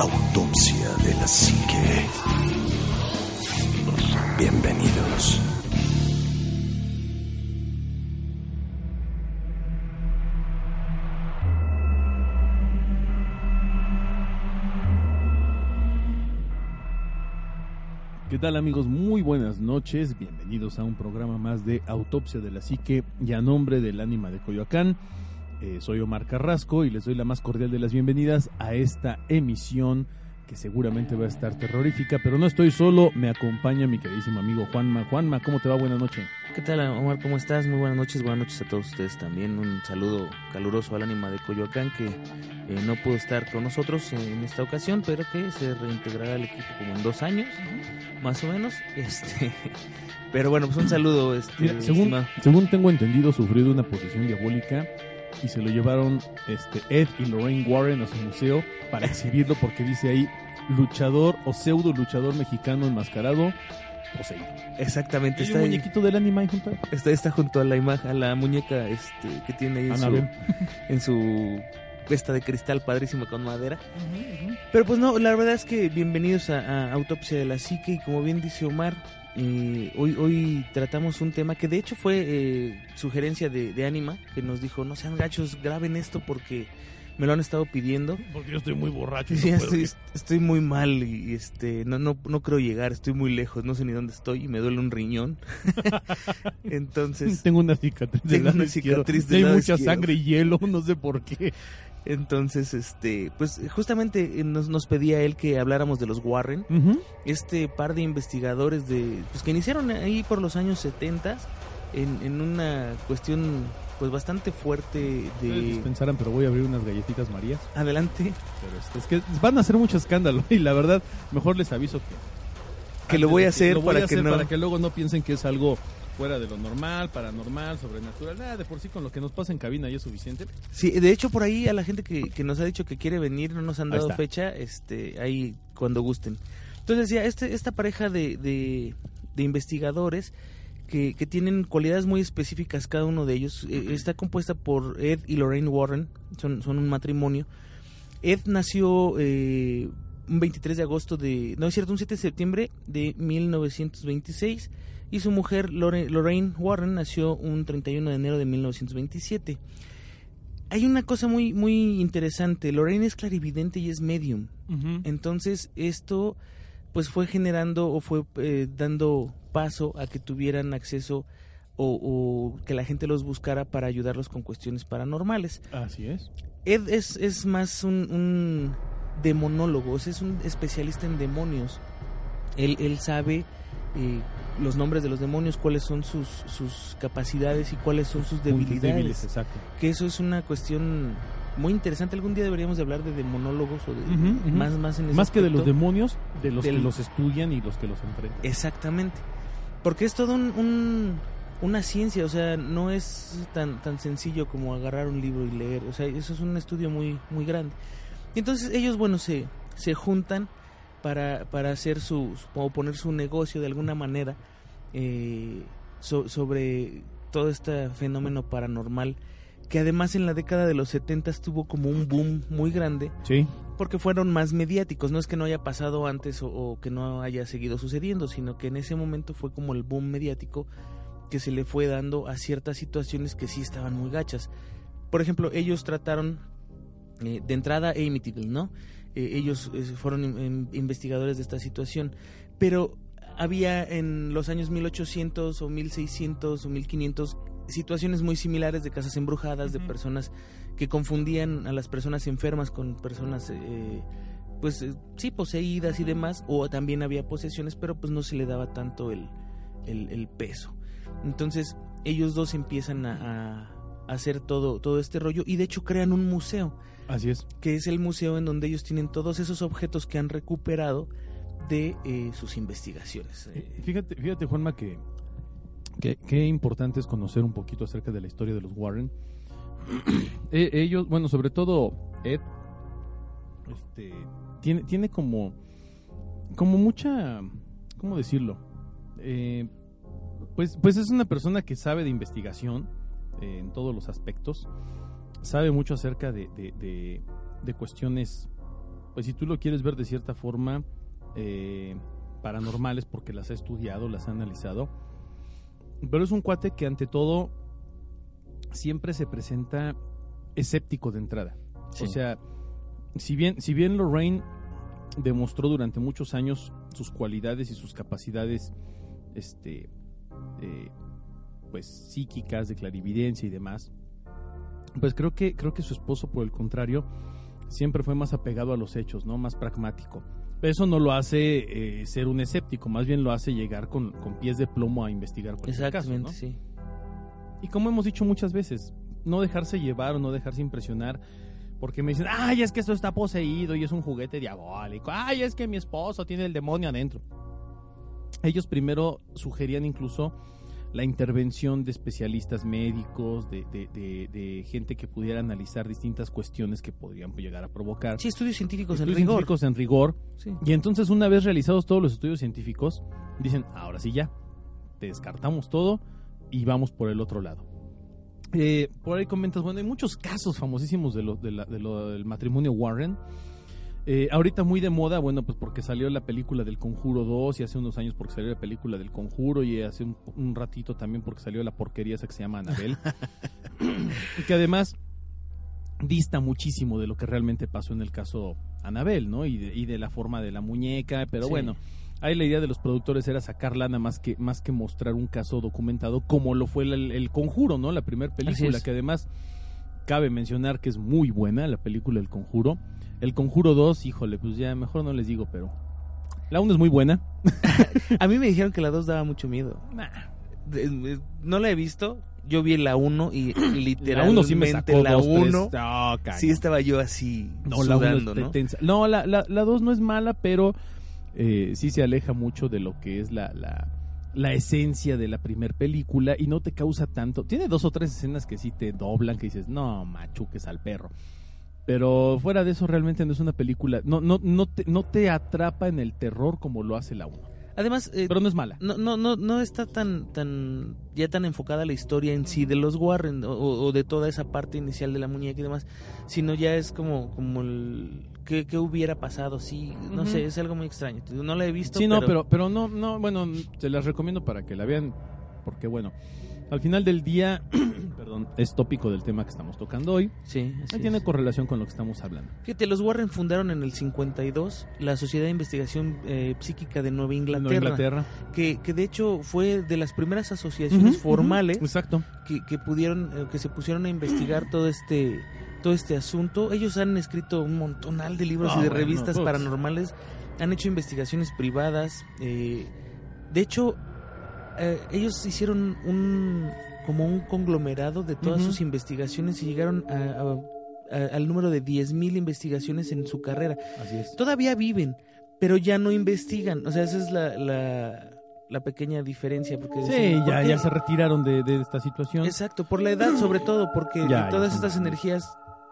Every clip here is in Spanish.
Autopsia de la Psique. Bienvenidos. ¿Qué tal amigos? Muy buenas noches, bienvenidos a un programa más de Autopsia de la Psique y a nombre del ánima de Coyoacán. Eh, soy Omar Carrasco y les doy la más cordial de las bienvenidas a esta emisión que seguramente va a estar terrorífica, pero no estoy solo, me acompaña mi queridísimo amigo Juanma. Juanma, ¿cómo te va? Buenas noches. ¿Qué tal, Omar? ¿Cómo estás? Muy buenas noches, buenas noches a todos ustedes también. Un saludo caluroso al ánima de Coyoacán que eh, no pudo estar con nosotros en esta ocasión, pero que se reintegrará al equipo como en dos años, más o menos. Este, pero bueno, pues un saludo. Este, Mira, según, estimado. según tengo entendido, sufrió de una posesión diabólica y se lo llevaron este, Ed y Lorraine Warren a su museo para exhibirlo porque dice ahí luchador o pseudo luchador mexicano enmascarado poseído. Exactamente, está, un ahí- muñequito del anime ahí junto está, está junto a la imagen, a la muñeca este, que tiene ahí en su, en su esta de cristal padrísima con madera. Pero pues no, la verdad es que bienvenidos a, a Autopsia de la Psique y como bien dice Omar, eh, hoy, hoy tratamos un tema que de hecho fue eh, sugerencia de, de Anima, que nos dijo, no sean gachos, graben esto porque me lo han estado pidiendo. Porque yo estoy muy borracho. Sí, no estoy, estoy muy mal y este no, no, no creo llegar, estoy muy lejos, no sé ni dónde estoy y me duele un riñón. Entonces, Tengo una cicatriz Tengo una cicatriz Y del Hay mucha izquierdo. sangre y hielo, no sé por qué. Entonces, este, pues justamente eh, nos, nos pedía él que habláramos de los Warren. este par de investigadores de pues que iniciaron ahí por los años 70 en, en una cuestión pues bastante fuerte de pensaran, pero voy a abrir unas galletitas Marías. adelante Pero es que van a hacer mucho escándalo y la verdad, mejor les aviso que... que lo voy a hacer voy para a que no para que luego no piensen que es algo fuera de lo normal, paranormal, sobrenatural. Nada, de por sí con lo que nos pasa en cabina ya es suficiente. sí de hecho por ahí a la gente que, que nos ha dicho que quiere venir no nos han dado fecha este ahí cuando gusten entonces decía este esta pareja de, de, de investigadores que, que tienen cualidades muy específicas cada uno de ellos. Eh, está compuesta por Ed y Lorraine Warren, son, son un matrimonio. Ed nació eh, un 23 de agosto de... No es cierto, un 7 de septiembre de 1926 y su mujer Lorraine Warren nació un 31 de enero de 1927. Hay una cosa muy, muy interesante. Lorraine es clarividente y es medium. Entonces esto pues fue generando o fue eh, dando paso a que tuvieran acceso o, o que la gente los buscara para ayudarlos con cuestiones paranormales. Así es. Ed es, es más un, un demonólogo, es un especialista en demonios. Él, él sabe eh, los nombres de los demonios, cuáles son sus, sus capacidades y cuáles son sus debilidades débiles, exacto. que eso es una cuestión muy interesante. Algún día deberíamos de hablar de demonólogos o de más más en ese Más que de los demonios, de los que los estudian y los que los enfrentan. Exactamente. Porque es todo un, un- una ciencia, o sea, no es tan tan sencillo como agarrar un libro y leer, o sea, eso es un estudio muy muy grande. Y entonces ellos, bueno, se se juntan para para hacer su o poner su negocio de alguna manera eh, so- sobre todo este fenómeno paranormal que además en la década de los 70 tuvo como un boom muy grande Sí. porque fueron más mediáticos. No es que no haya pasado antes o, o que no haya seguido sucediendo, sino que en ese momento fue como el boom mediático que se le fue dando a ciertas situaciones que sí estaban muy gachas. Por ejemplo, ellos trataron eh, de entrada Amityville, ¿no? Eh, ellos eh, fueron in- in- investigadores de esta situación, pero había en los años 1800 o 1600 o 1500 situaciones muy similares de casas embrujadas, de personas que confundían a las personas enfermas con personas, eh, pues eh, sí, poseídas y demás, o también había posesiones, pero pues no se le daba tanto el, el, el peso. Entonces ellos dos empiezan a, a hacer todo, todo este rollo y de hecho crean un museo, Así es. que es el museo en donde ellos tienen todos esos objetos que han recuperado de eh, sus investigaciones. Eh, Fíjate, fíjate Juanma, que, que, qué importante es conocer un poquito acerca de la historia de los Warren. Eh, ellos, bueno, sobre todo Ed, este, tiene, tiene como, como mucha, ¿cómo decirlo? Eh, pues, pues es una persona que sabe de investigación eh, en todos los aspectos, sabe mucho acerca de, de, de- de cuestiones pues si tú lo quieres ver de cierta forma, eh, paranormales, porque las ha estudiado, las ha analizado. Pero es un cuate que ante todo siempre se presenta escéptico de entrada. Sí. O sea, si bien, si bien Lorraine demostró durante muchos años sus cualidades y sus capacidades este eh, pues psíquicas de clarividencia y demás pues creo que creo que su esposo por el contrario siempre fue más apegado a los hechos no más pragmático eso no lo hace eh, ser un escéptico más bien lo hace llegar con, con pies de plomo a investigar cualquier caso Exactamente, ¿no? sí. Y como hemos dicho muchas veces, no dejarse llevar o no dejarse impresionar porque me dicen, ay, es que esto está poseído y es un juguete diabólico, ay, es que mi esposo tiene el demonio adentro. Ellos primero sugerían incluso la intervención de especialistas médicos, de, de- de- de gente que pudiera analizar distintas cuestiones que podrían llegar a provocar. Sí, estudios científicos en Estudios rigor. científicos en rigor. Sí. Y entonces una vez realizados todos los estudios científicos, dicen, ahora sí ya, te descartamos todo y vamos por el otro lado. Eh, por ahí comentas, bueno, hay muchos casos famosísimos de lo, de la- de lo del matrimonio Warren. Eh, ahorita muy de moda, bueno, pues porque salió la película del Conjuro 2 y hace unos años porque salió la película del Conjuro y hace un, un ratito también porque salió la porquería esa que se llama Anabel. que además dista muchísimo de lo que realmente pasó en el caso Anabel, ¿no? Y de, y de la forma de la muñeca, pero Sí. bueno, ahí la idea de los productores era sacar lana más que, más que mostrar un caso documentado como lo fue el, el Conjuro, ¿no? La primera película, es. que además cabe mencionar que es muy buena, la película El Conjuro. El Conjuro 2, híjole, pues ya mejor no les digo, pero la 1 es muy buena. A mí me dijeron que la 2 daba mucho miedo. De- No la he visto. Yo vi la 1 y La literalmente 1 sí me sacó la dos, tres. 1 Ah, cañón. sí estaba yo así No, la 1 sudando, es ¿no? tensa. No, la, la, la 2 no es mala, pero eh, sí se aleja mucho de lo que es la, la, la esencia de la primer película y no te causa tanto. Tiene dos o tres escenas que sí te doblan, que dices, no, machuques al perro. Pero fuera de eso, realmente no es una película. No, no, no, te, no te atrapa en el terror como lo hace la 1. Además, eh, Pero no es mala. no, no, no, no está tan, tan, ya tan enfocada la historia en sí de los Warren o, o de toda esa parte inicial de la muñeca y demás, sino ya es como, como el, ¿qué, qué hubiera pasado? Sí, no sé, es algo muy extraño. No la he visto, Sí, no, pero, pero no, no, bueno, se las recomiendo para que la vean, porque bueno, al final del día, perdón, es tópico del tema que estamos tocando hoy. Sí, así tiene es. correlación con lo que estamos hablando. Fíjate, los Warren fundaron en el 52 la Sociedad de Investigación eh, Psíquica de Nueva Inglaterra, Nueva Inglaterra. Que, que de hecho fue de las primeras asociaciones formales Exacto. que, que pudieron, eh, que se pusieron a investigar todo este todo este asunto. Ellos han escrito un montonal de libros Ah, y de revistas pues. paranormales, han hecho investigaciones privadas. eh, de hecho, eh, ellos hicieron un como un conglomerado de todas sus investigaciones y llegaron a- al número de 10.000 investigaciones en su carrera. Así es. Todavía viven, pero ya no investigan. O sea, esa es la, la, la pequeña diferencia. Porque Sí, dicen, ¿por ya, ya se retiraron de, de esta situación. Exacto, por la edad sobre todo, porque Ya, todas estas energías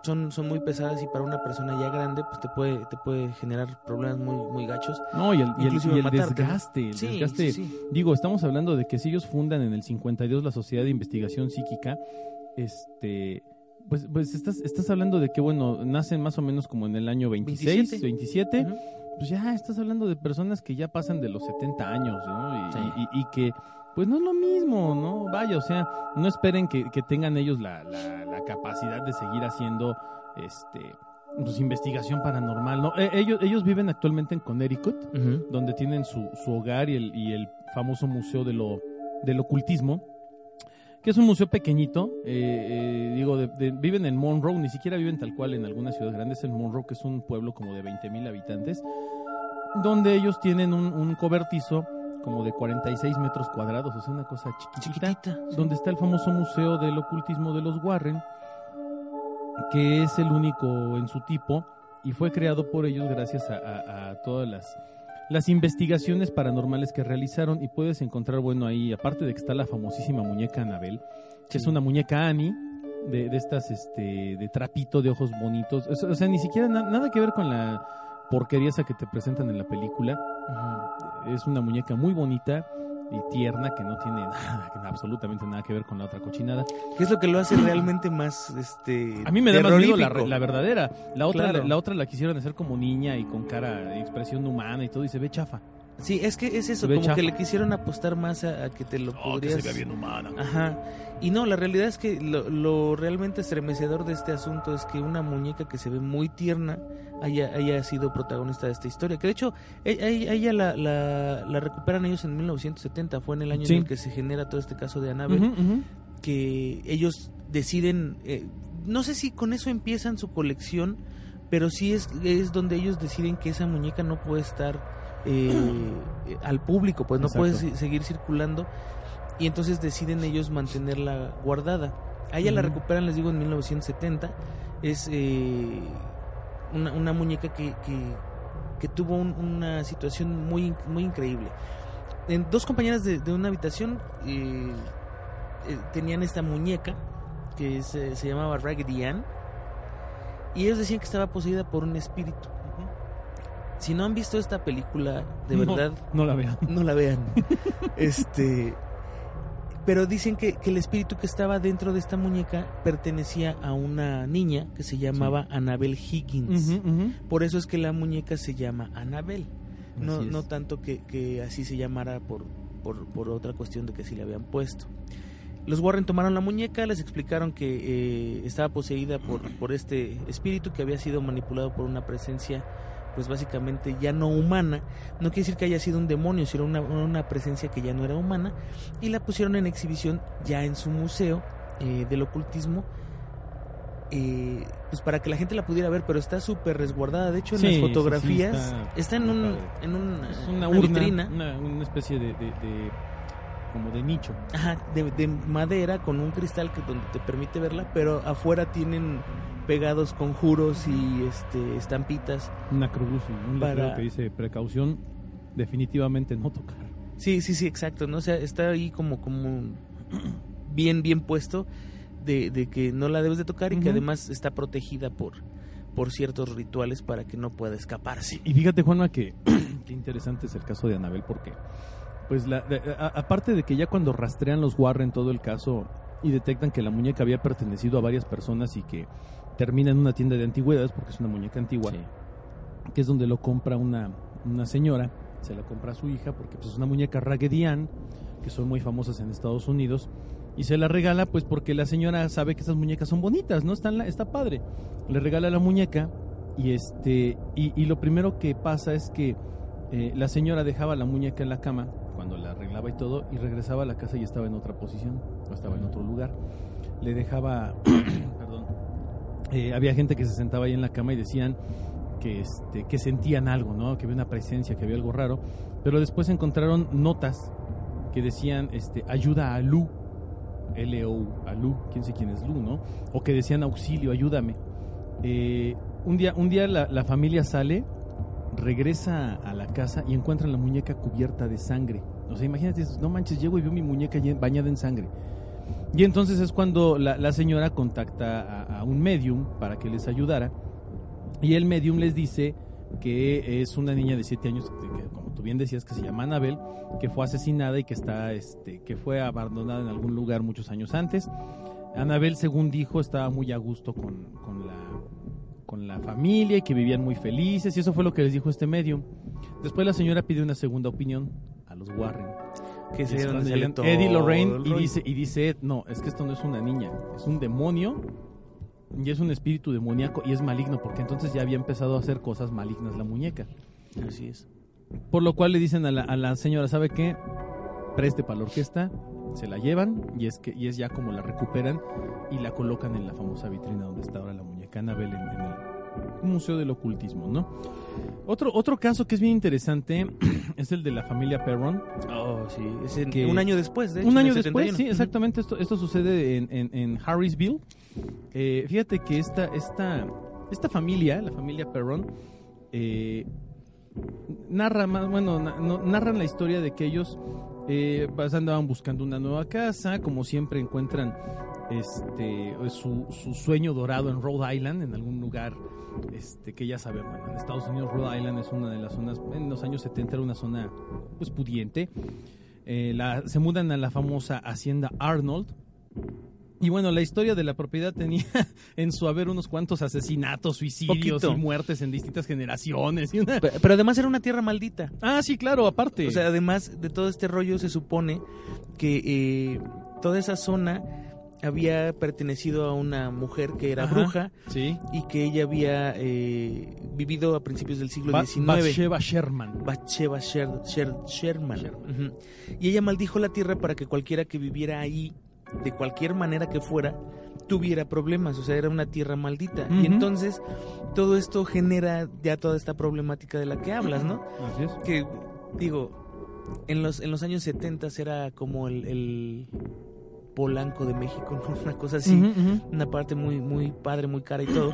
son, son muy pesadas y para una persona ya grande pues te puede, te puede generar problemas muy, muy gachos. No, y el, y el, desgaste. El Sí, desgaste. sí, sí. Digo, estamos hablando de que si ellos fundan en el 52 la Sociedad de Investigación Psíquica, este. Pues, pues estás, estás hablando de que, bueno, nacen más o menos como en el año 26, 27. 27. Ujú. pues ya estás hablando de personas que ya pasan de los 70 años, ¿no? Y- y que, pues no es lo mismo, ¿no? Vaya, o sea, no esperen que, que tengan ellos la, la- la capacidad de seguir haciendo, este, pues investigación paranormal, ¿no? Eh, ellos, ellos viven actualmente en Connecticut, donde tienen su, su hogar y el, y el famoso museo de lo, del ocultismo, que es un museo pequeñito, eh, eh, digo, de- de- viven en Monroe, ni siquiera viven tal cual en algunas ciudades grandes, en Monroe, que es un pueblo como de 20 mil habitantes, donde ellos tienen un, un cobertizo como de 46 metros cuadrados, o sea, una cosa chiquitita, Chiquitita. sí. donde está el famoso museo del ocultismo de los Warren, que es el único en su tipo y fue creado por ellos gracias a, a- a todas las, las investigaciones paranormales que realizaron y puedes encontrar, bueno, ahí, aparte de que está la famosísima muñeca Anabel, que es una muñeca Annie, de, de estas, este, de trapito, de ojos bonitos, o sea, ni siquiera na- nada que ver con la porquería esa que te presentan en la película. Es una muñeca muy bonita y tierna que no tiene nada, que absolutamente nada que ver con la otra cochinada. ¿Qué es lo que lo hace realmente más este A mí me da más miedo la, la verdadera. La otra, Claro. la, la otra la quisieron hacer como niña y con cara, expresión humana y todo y se ve chafa. Sí, es que es eso, como chafa. que le quisieron apostar más a, a que te lo Oh, que podrías... se ve bien humana. Ajá. Y no, la realidad es que lo, lo realmente estremecedor de este asunto es que una muñeca que se ve muy tierna haya, haya sido protagonista de esta historia. Que de hecho, e- e- ella la, la, la recuperan ellos en 1970, fue en el año Sí. en el que se genera todo este caso de Annabelle, que ellos deciden, eh, no sé si con eso empiezan su colección, pero sí es, es donde ellos deciden que esa muñeca no puede estar eh, al público, pues no puede Exacto. seguir circulando y entonces deciden ellos mantenerla guardada. A ella la recuperan, les digo, en 1970. Es eh, una, una muñeca que, que, que tuvo un- una situación muy, muy increíble. En dos compañeras de, de una habitación eh, eh, tenían esta muñeca que se llamaba Raggedy Ann y ellos decían que estaba poseída por un espíritu. Si no han visto esta película, de No, verdad, No, la vean. no la vean. este. Pero dicen que, que el espíritu que estaba dentro de esta muñeca pertenecía a una niña que se llamaba Annabel Higgins. Por eso es que la muñeca se llama Annabel. No, no tanto que, que así se llamara por, por, por otra cuestión de que sí le habían puesto. Los Warren tomaron la muñeca, les explicaron que eh, estaba poseída por, por este espíritu que había sido manipulado por una presencia, pues básicamente ya no humana. No quiere decir que haya sido un demonio, sino una, una presencia que ya no era humana. Y la pusieron en exhibición ya en su museo eh, del ocultismo. eh, pues para que la gente la pudiera ver, pero está súper resguardada. De hecho, en Sí, las sí, sí, fotografías está- está, en un, en un, Es una, una urna, vitrina. Una, una especie de, de- de- como de nicho. Ajá, de, de madera con un cristal que donde te permite verla, pero afuera tienen pegados conjuros y este estampitas. Una cruz y un Para- que dice precaución, definitivamente no tocar. Sí, sí, sí, exacto, ¿no? O sea, está ahí como como bien bien puesto de, de que no la debes de tocar y que además está protegida por por ciertos rituales para que no pueda escaparse. Y fíjate, Juanma, que qué interesante es el caso de Anabel, porque, pues, la, de- a- aparte de que ya cuando rastrean los Warren todo el caso y detectan que la muñeca había pertenecido a varias personas y que termina en una tienda de antigüedades, porque es una muñeca antigua, que es donde lo compra una, una señora, se la compra a su hija, porque pues, es una muñeca Raggedy Ann, que son muy famosas en Estados Unidos, y se la regala pues porque la señora sabe que esas muñecas son bonitas, ¿no? Están la- está padre. Le regala la muñeca y este y, y lo primero que pasa es que eh, la señora dejaba la muñeca en la cama cuando la arreglaba y todo y regresaba a la casa y estaba en otra posición, o estaba en otro lugar. Le dejaba, perdón, eh, había gente que se sentaba ahí en la cama y decían que, este, que sentían algo, ¿no? Que había una presencia, que había algo raro. Pero después encontraron notas que decían, este, ayuda a Lu, L-O, a Lu, quién sé quién es Lu, ¿no? O que decían auxilio, ayúdame. Eh, un día, un día la, la familia sale, regresa a la casa y encuentran la muñeca cubierta de sangre. O sea, imagínate, no manches, llego y veo mi muñeca bañada en sangre. Y entonces es cuando la, señora contacta a, un medium para que les ayudara. Y el medium les dice que es una niña de 7 años, que, como tú bien decías, que se llama Anabel, que fue asesinada y que está, este, que fue abandonada en algún lugar muchos años antes. Anabel, según dijo, estaba muy a gusto con, con la con la familia y que vivían muy felices y eso fue lo que les dijo este medium. Después la señora pide una segunda opinión a los Warren. Que es donde Eddie Lorraine y dice, y dice Ed, no, es que esto no es una niña, es un demonio y es un espíritu demoníaco y es maligno porque entonces ya había empezado a hacer cosas malignas la muñeca. Así es. Por lo cual le dicen a la, a la señora, ¿sabe qué? Preste para la orquesta, se la llevan y es que y es ya como la recuperan y la colocan en la famosa vitrina donde está ahora la muñeca Annabelle en, en el Museo del Ocultismo, ¿no? Otro, otro caso que es bien interesante es el de la familia Perron. Oh, sí. Es en- Que- un año después, de hecho. Un en año el después, 71. sí, exactamente. Esto, esto sucede en, en, en Harrisville. Eh, fíjate que esta, esta, esta familia, la familia Perron, eh, narra más, bueno, na- no- narran la historia de que ellos eh, pues, andaban buscando una nueva casa, como siempre encuentran este su, su sueño dorado en Rhode Island, en algún lugar este que ya sabemos, bueno, en Estados Unidos Rhode Island es una de las zonas, en los años 70 era una zona pues pudiente. eh, la- se mudan a la famosa hacienda Arnold. Y bueno, la historia de la propiedad tenía en su haber unos cuantos asesinatos, suicidios Poquito. y muertes en distintas generaciones. y una- Pe- Pero además era una tierra maldita. Ah, sí, claro, aparte. O sea, además de todo este rollo, se supone que eh, toda esa zona había pertenecido a una mujer que era Ajá. bruja sí. y que ella había eh, vivido a principios del siglo Ba- XIX. Bathsheba Sherman. Bathsheba Sher- Sher- Sherman. Y ella maldijo la tierra para que cualquiera que viviera ahí, de cualquier manera que fuera, tuviera problemas. O sea, era una tierra maldita. Y entonces todo esto genera ya toda esta problemática de la que hablas, ¿no? Así es. Que, digo, en los, en los años 70 era como el, el Polanco de México, ¿no? Una cosa así. Ujú, ujú. Una parte muy, muy padre, muy cara y todo.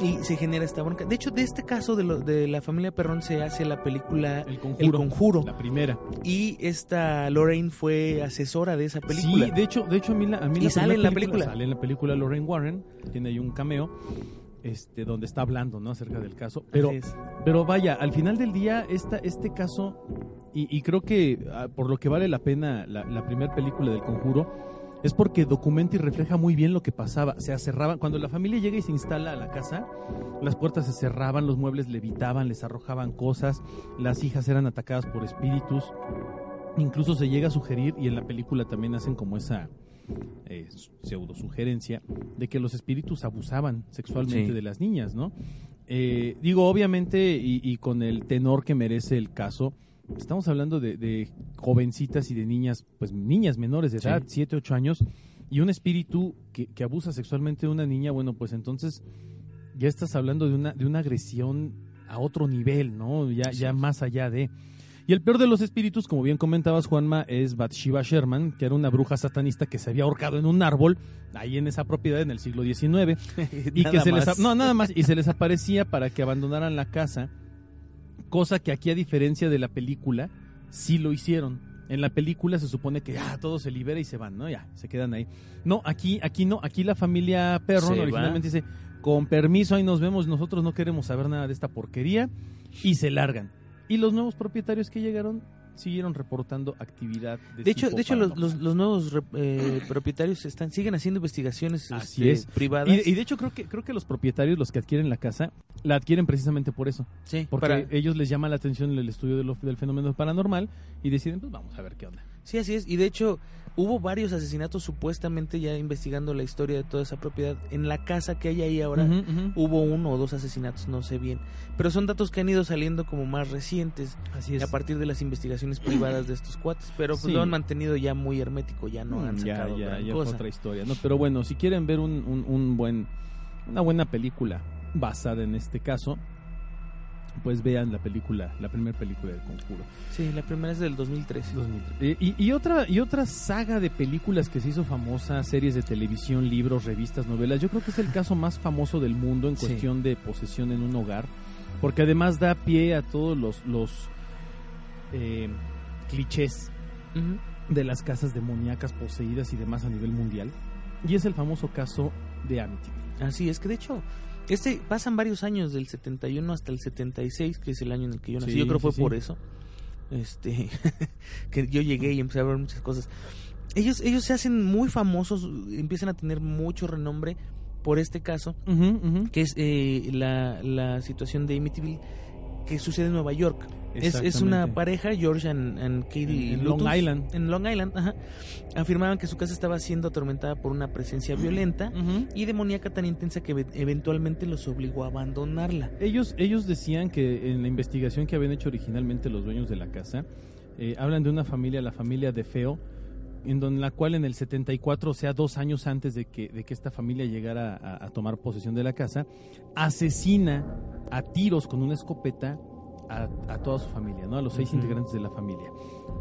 Y se genera esta bronca. De hecho, de este caso de, lo- de la familia Perrón se hace la película El conjuro. El Conjuro. La primera. Y esta Lorraine fue asesora de esa película. Sí, de hecho, de hecho a mí la, a mí Y la sale en la película. Sale en la película Lorraine Warren, tiene ahí un cameo, este, donde está hablando, ¿no? Acerca del caso. Pero, pero vaya, al final del día, esta, este caso, y, y creo que ah, por lo que vale la pena la, la primera película del conjuro, es porque documenta y refleja muy bien lo que pasaba. Se cerraban, cuando la familia llega y se instala a la casa, las puertas se cerraban, los muebles levitaban, les arrojaban cosas, las hijas eran atacadas por espíritus. Incluso se llega a sugerir, y en la película también hacen como esa eh, pseudo sugerencia, de que los espíritus abusaban sexualmente Sí. de las niñas, ¿no? Eh, digo, obviamente, y, y con el tenor que merece el caso, estamos hablando de, de jovencitas y de niñas, pues niñas menores de Sí. edad, 7, 8 años, y un espíritu que, que abusa sexualmente de una niña, bueno, pues entonces ya estás hablando de una, de una agresión a otro nivel, ¿no? Ya, Sí. ya más allá de... Y el peor de los espíritus, como bien comentabas, Juanma, es Bathsheba Sherman, que era una bruja satanista que se había ahorcado en un árbol, ahí en esa propiedad en el siglo XIX, y que se les más. no nada más y se les aparecía para que abandonaran la casa cosa que aquí a diferencia de la película sí lo hicieron. En la película se supone que ya todo se libera y se van no ya se quedan ahí. No aquí aquí no aquí la familia Perron va. originalmente dice con permiso ahí nos vemos nosotros no queremos saber nada de esta porquería y se largan. Y los nuevos propietarios que llegaron siguieron reportando actividad de, De hecho, de hecho los, los, los nuevos eh, propietarios están siguen haciendo investigaciones Así este, es. privadas. y, y de hecho creo que creo que los propietarios los que adquieren la casa la adquieren precisamente por eso sí, Porque para- ellos les llama la atención el estudio de lo- del fenómeno paranormal y deciden, pues vamos a ver qué onda. sí, así es. Y de hecho, hubo varios asesinatos supuestamente ya investigando la historia de toda esa propiedad. En la casa que hay ahí ahora hubo uno o dos asesinatos, no sé bien. Pero son datos que han ido saliendo como más recientes Así es. a partir de las investigaciones privadas de estos cuates. Pero pues Sí. lo han mantenido ya muy hermético, ya no han Mm, ya, sacado ya, gran ya fue cosa. otra historia, ¿no? Pero bueno, si quieren ver un, un, un buen, una buena película basada en este caso, pues vean la película, la primera película del Conjuro. Sí, la primera es del 2013. Eh, y, y otra y otra saga de películas que se hizo famosa, series de televisión, libros, revistas, novelas. Yo creo que es el caso más famoso del mundo en Sí. cuestión de posesión en un hogar, porque además da pie a todos los los eh, clichés de las casas demoníacas poseídas y demás a nivel mundial. Y es el famoso caso de Amityville. Así es que de hecho, este pasan varios años del 71 hasta el 76, que es el año en el que yo nací. Sí, yo creo sí, fue sí. por eso. Este que yo llegué y empecé a ver muchas cosas. Ellos ellos se hacen muy famosos, empiezan a tener mucho renombre por este caso, que es eh, la, la situación de Amityville que sucede en Nueva York. Es, es una pareja, George and, and Katie En- Lutus, Long Island. En Long Island, ajá. Afirmaban que su casa estaba siendo atormentada por una presencia violenta y demoníaca tan intensa que ve- eventualmente los obligó a abandonarla. Ellos, ellos decían que en la investigación que habían hecho originalmente los dueños de la casa, eh, hablan de una familia, la familia de Feo, en donde la cual en el 74, o sea, dos años antes de que, de que esta familia llegara a, a tomar posesión de la casa, asesina a tiros con una escopeta a, a toda su familia, ¿no? A los seis integrantes de la familia.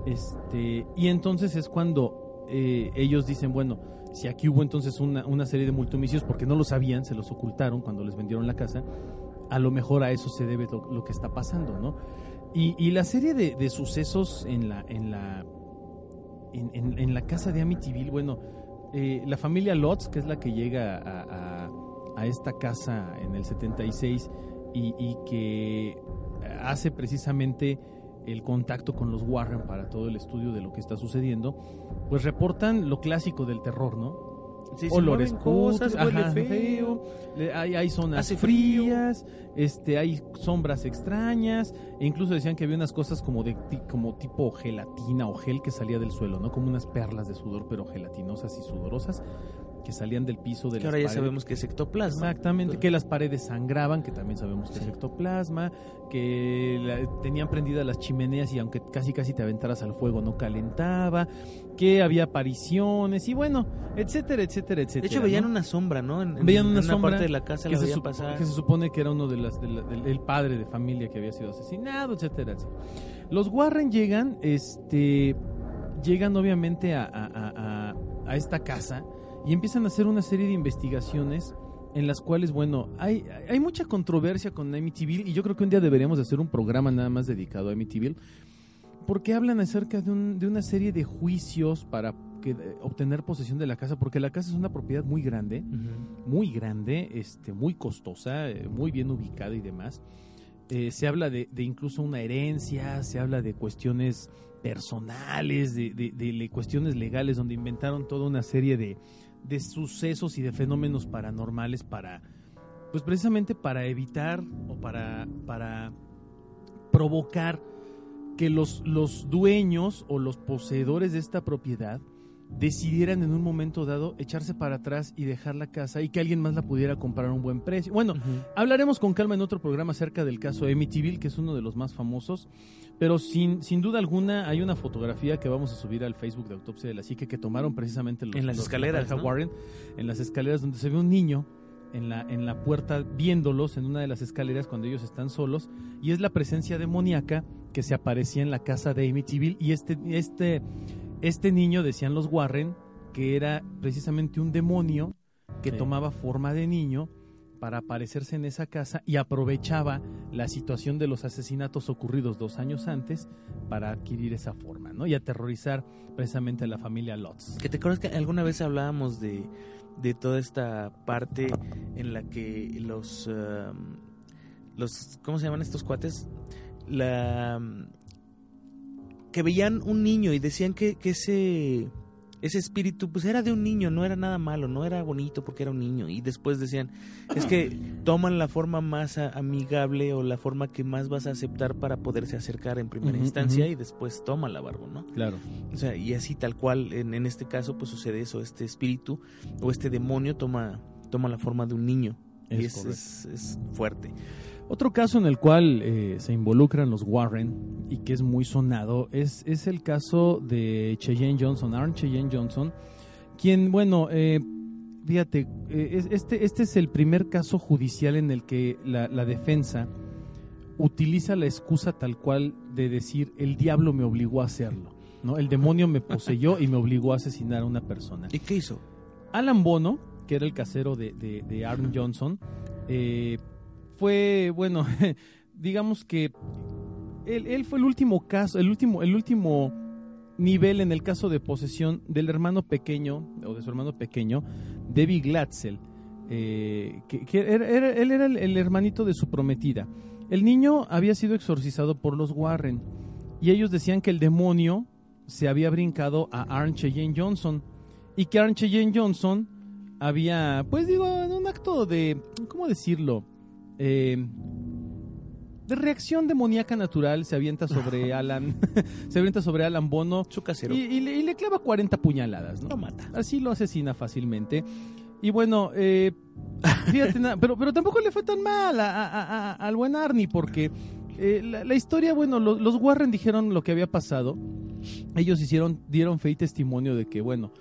Este, y entonces es cuando eh, ellos dicen, bueno, si aquí hubo entonces una, una serie de multomicidios, porque no lo sabían, se los ocultaron cuando les vendieron la casa, a lo mejor a eso se debe lo, lo que está pasando, ¿no? Y, y la serie de, de sucesos en la, en la, en, en- la casa de Amityville, bueno, eh, la familia Lotz, que es la que llega a esta casa en el 76 y, y que hace precisamente el contacto con los Warren para todo el estudio de lo que está sucediendo, pues reportan lo clásico del terror, ¿no? Sí, olores cosas, huele feo. hay, hay zonas Hace frío. frías, este, hay sombras extrañas, e incluso decían que había unas cosas como de como tipo gelatina o gel que salía del suelo, ¿no? Como unas perlas de sudor, pero gelatinosas y sudorosas, que salían del piso de Que las ahora ya paredes. sabemos que es ectoplasma. Exactamente, que las paredes sangraban, que también sabemos que Sí. es ectoplasma, que la- tenían prendidas las chimeneas y aunque casi casi te aventaras al fuego no calentaba, que había apariciones y bueno, etcétera, etcétera, etcétera. De hecho, veían ¿no? una sombra, ¿no? En, en- Veían una en sombra parte de la casa que la se, veían sup- pasar. que se supone que era uno de las, de la- del el padre de familia que había sido asesinado, etcétera, etcétera. Los Warren llegan, este, llegan obviamente a- a- a esta casa y empiezan a hacer una serie de investigaciones en las cuales, bueno, hay, hay mucha controversia con Amityville y yo creo que un día deberíamos de hacer un programa nada más dedicado a Amityville porque hablan acerca de, un- de una serie de juicios para que, obtener posesión de la casa, porque la casa es una propiedad muy grande muy grande, este, muy costosa, eh, muy bien ubicada y demás. Eh, se habla de, de incluso una herencia, se habla de cuestiones personales, de, cuestiones legales, donde inventaron toda una serie de, de sucesos y de fenómenos paranormales para, pues precisamente para evitar o para, para provocar que los, los dueños o los poseedores de esta propiedad decidieran en un momento dado echarse para atrás y dejar la casa y que alguien más la pudiera comprar a un buen precio. Bueno, hablaremos con calma en otro programa acerca del caso Amityville, que es uno de los más famosos, pero sin, sin duda alguna hay una fotografía que vamos a subir al Facebook de Autopsia de la Psique que tomaron precisamente los, En las los- la escaleras, ¿no? Warren, en las escaleras donde se ve un niño en la, en la puerta viéndolos en una de las escaleras cuando ellos están solos y es la presencia demoníaca que se aparecía en la casa de Amityville y este, este, este niño, decían los Warren, que era precisamente un demonio que Sí. tomaba forma de niño para aparecerse en esa casa y aprovechaba la situación de los asesinatos ocurridos dos años antes para adquirir esa forma, ¿no? Y aterrorizar precisamente a la familia Lotz. Que te acuerdas que alguna vez hablábamos de, de toda esta parte en la que los, um, los ¿cómo se llaman estos cuates? La um, que veían un niño y decían que, que ese ese espíritu pues era de un niño, no era nada malo, no era bonito porque era un niño y después decían, es que toman la forma más amigable o la forma que más vas a aceptar para poderse acercar en primera instancia y después toma la barba, ¿no? Claro. O sea, y así tal cual, en, en este caso, pues sucede eso, este espíritu o este demonio toma, toma la forma de un niño. y Es es, es, es fuerte. Otro caso en el cual eh, se involucran los Warren y que es muy sonado es, es el caso de Cheyenne Johnson, Aaron Cheyenne Johnson, quien, bueno, eh, fíjate, eh, es- este, este es el primer caso judicial en el que la, la defensa utiliza la excusa tal cual de decir el diablo me obligó a hacerlo, ¿no? El demonio me poseyó y me obligó a asesinar a una persona. ¿Y qué hizo? Alan Bono, que era el casero de, de, de Aaron Johnson, eh, fue, bueno, digamos que él, fue el último caso, el último, el último nivel en el caso de posesión del hermano pequeño, o de su hermano pequeño, Debbie Glatzel, eh, que, era- él era el, hermanito de su prometida. El niño había sido exorcizado por los Warren, y ellos decían que el demonio se había brincado a Aaron Cheyenne Johnson, y que Aaron Cheyenne Johnson había, pues digo, en un acto de, ¿cómo decirlo? Eh, de reacción demoníaca natural, se avienta sobre Alan, se avienta sobre Alan Bono Su casero. y, y le, y le clava 40 puñaladas, ¿no? Lo mata. Así lo asesina fácilmente. Y bueno, eh, fíjate, na- pero, pero tampoco le fue tan mal a- a- a- al buen Arnie, porque eh, la, la historia, bueno, lo- los Warren dijeron lo que había pasado. Ellos hicieron, dieron fe y testimonio de que, bueno,